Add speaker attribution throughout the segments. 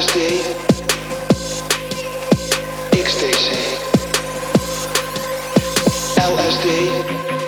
Speaker 1: Thursday, ecstasy, LSD.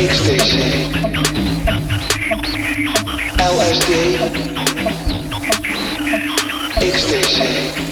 Speaker 1: XTC, LSD, XTC.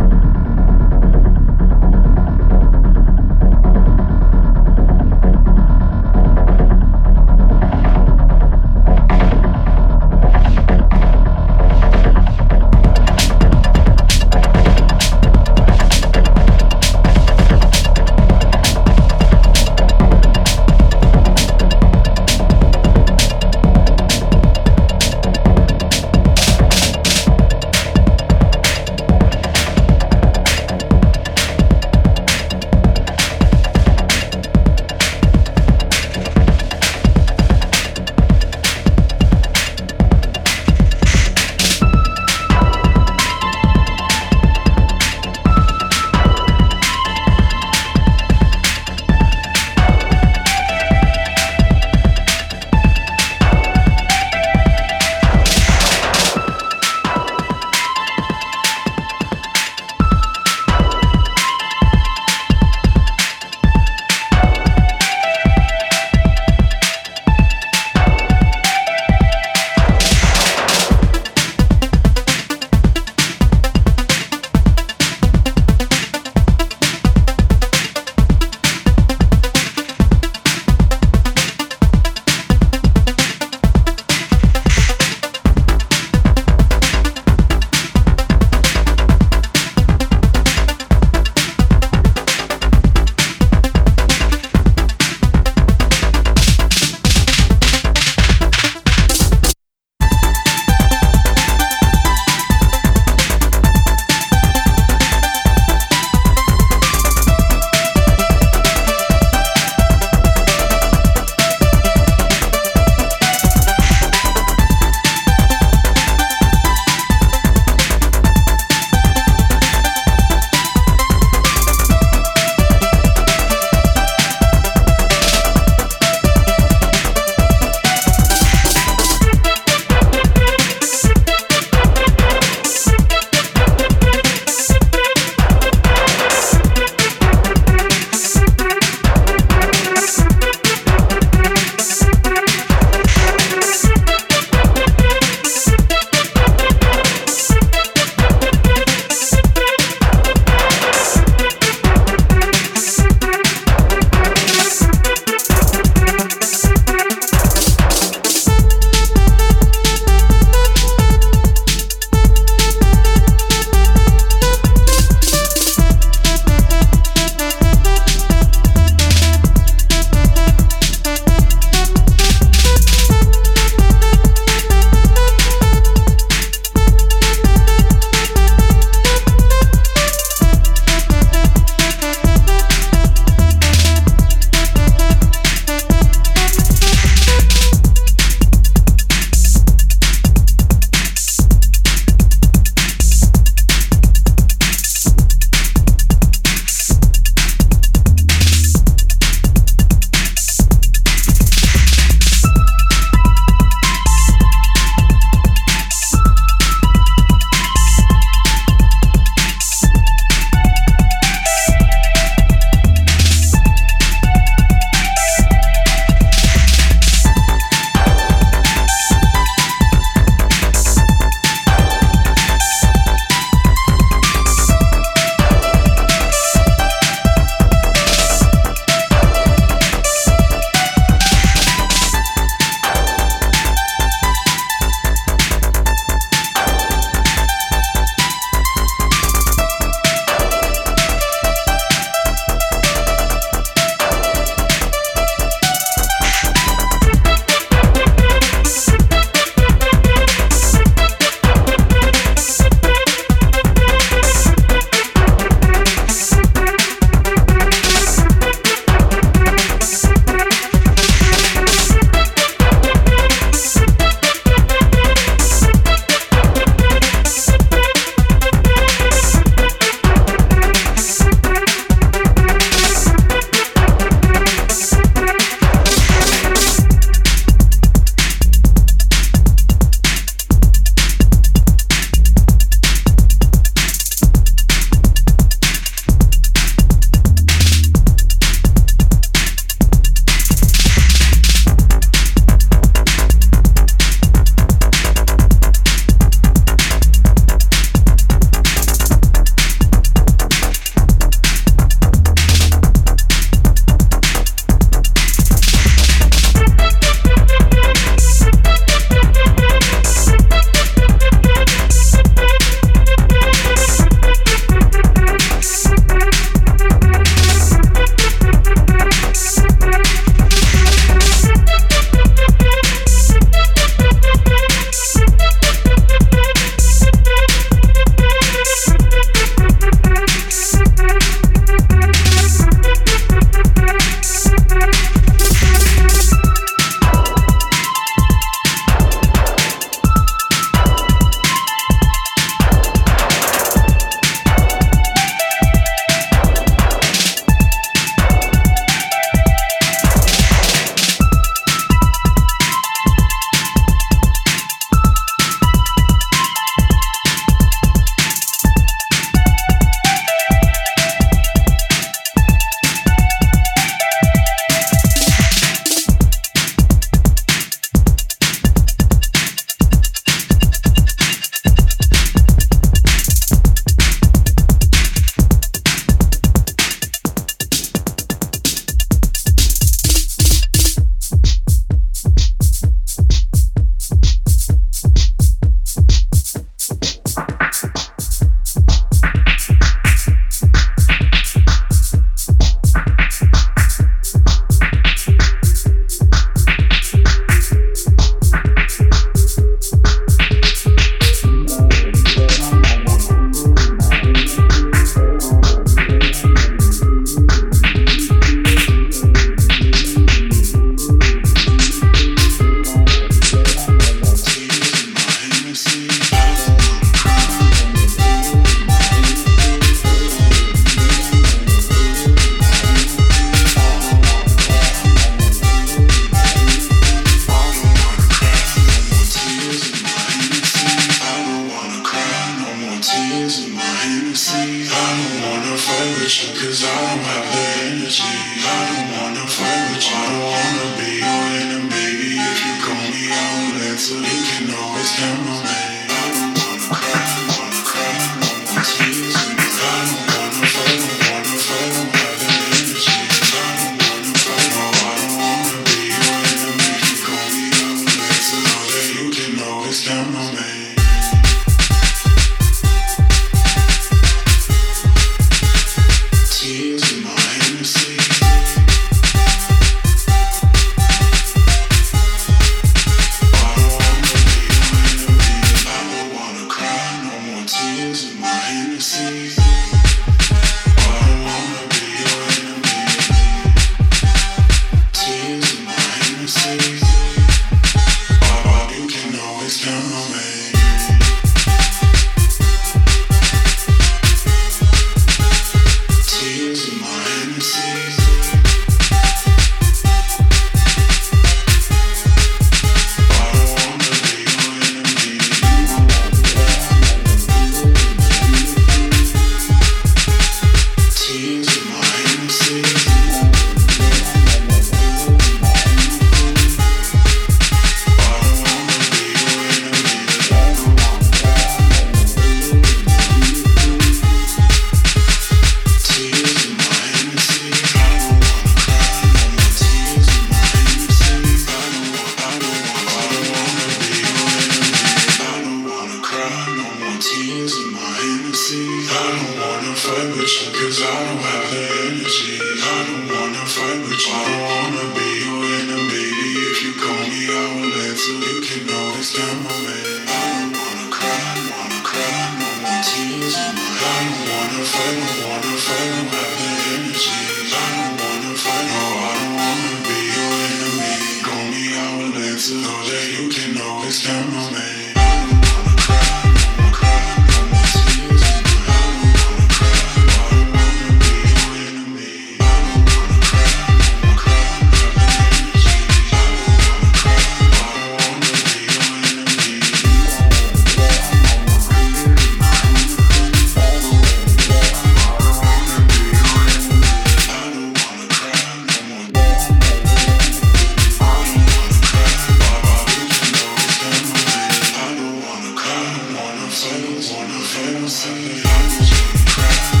Speaker 2: don't wanna feel something else.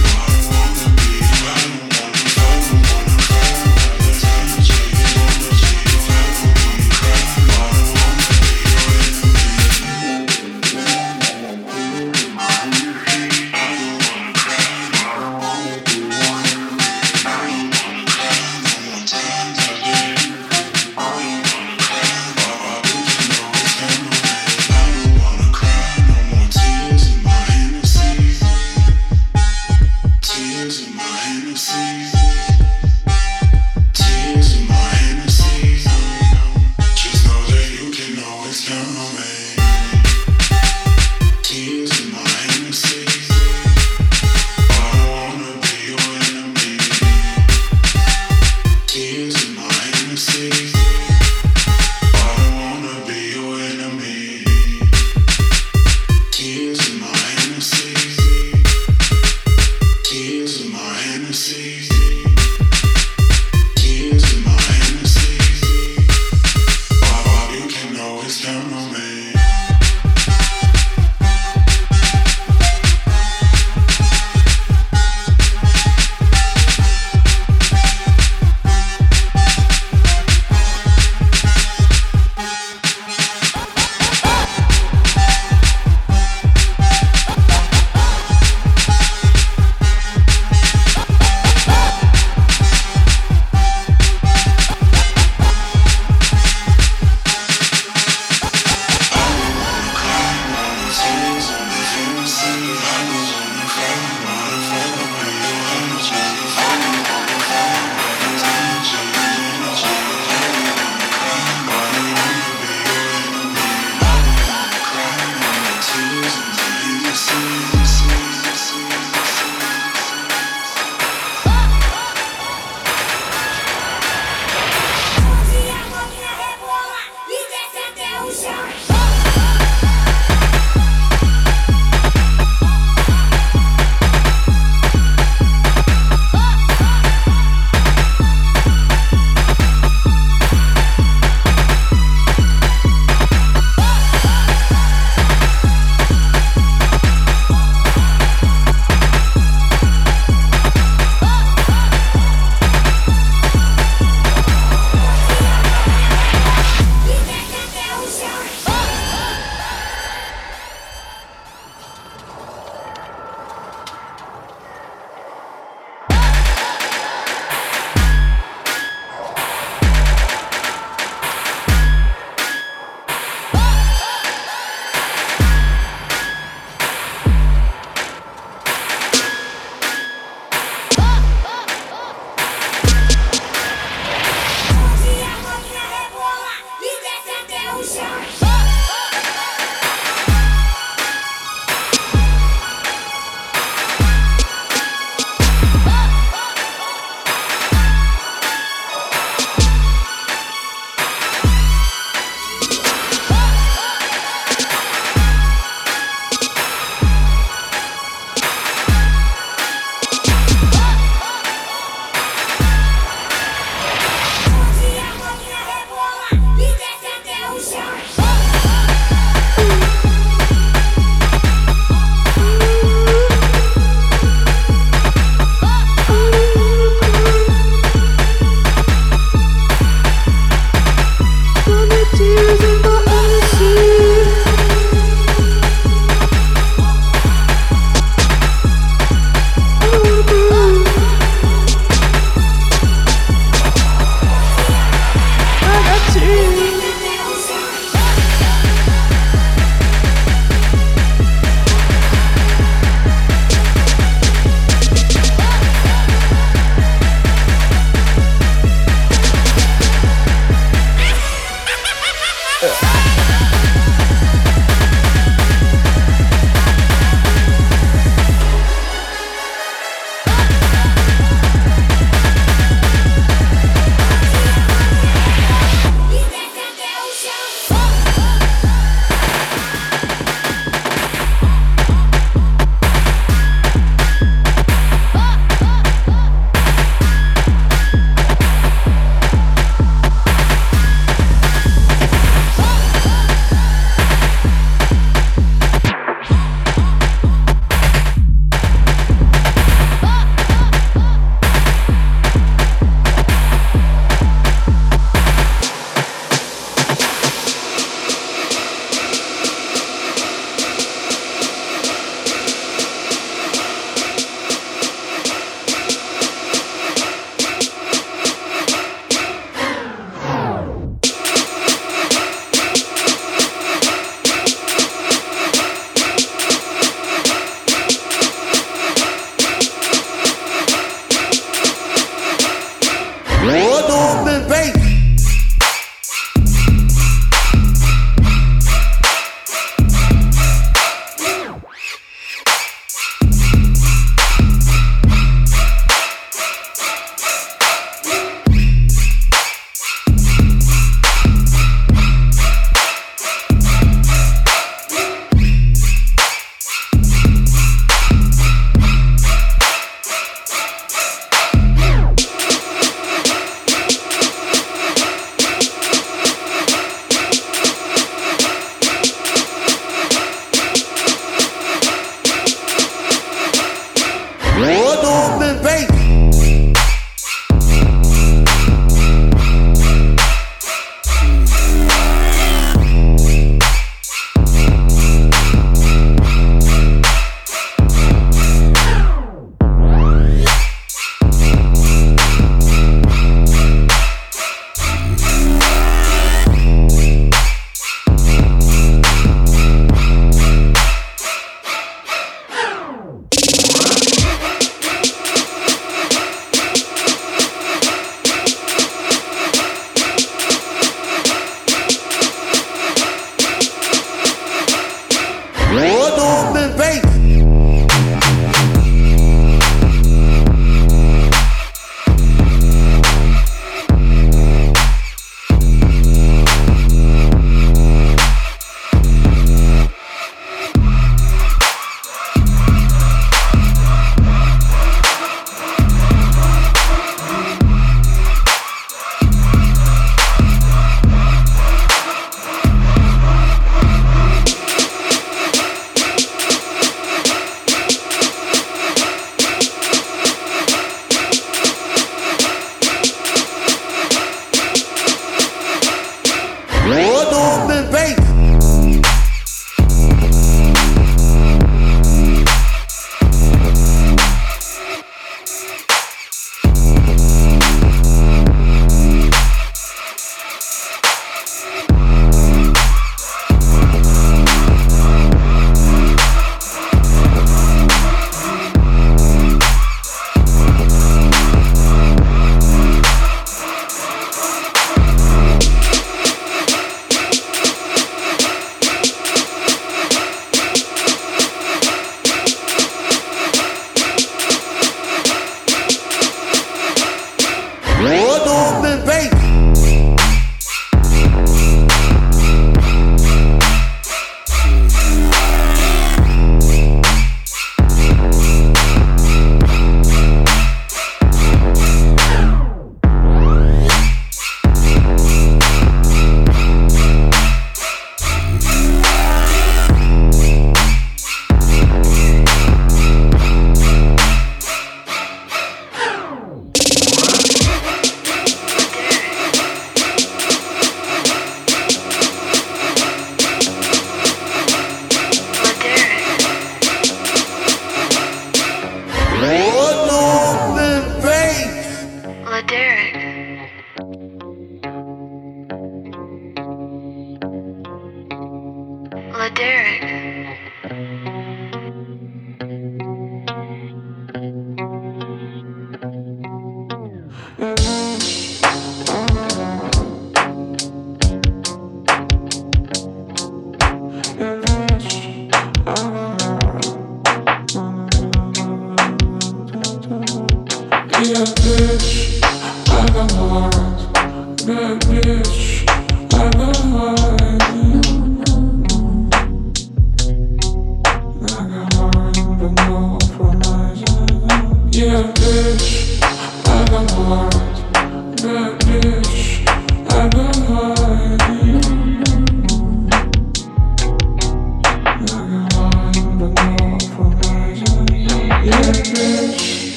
Speaker 3: Thursday.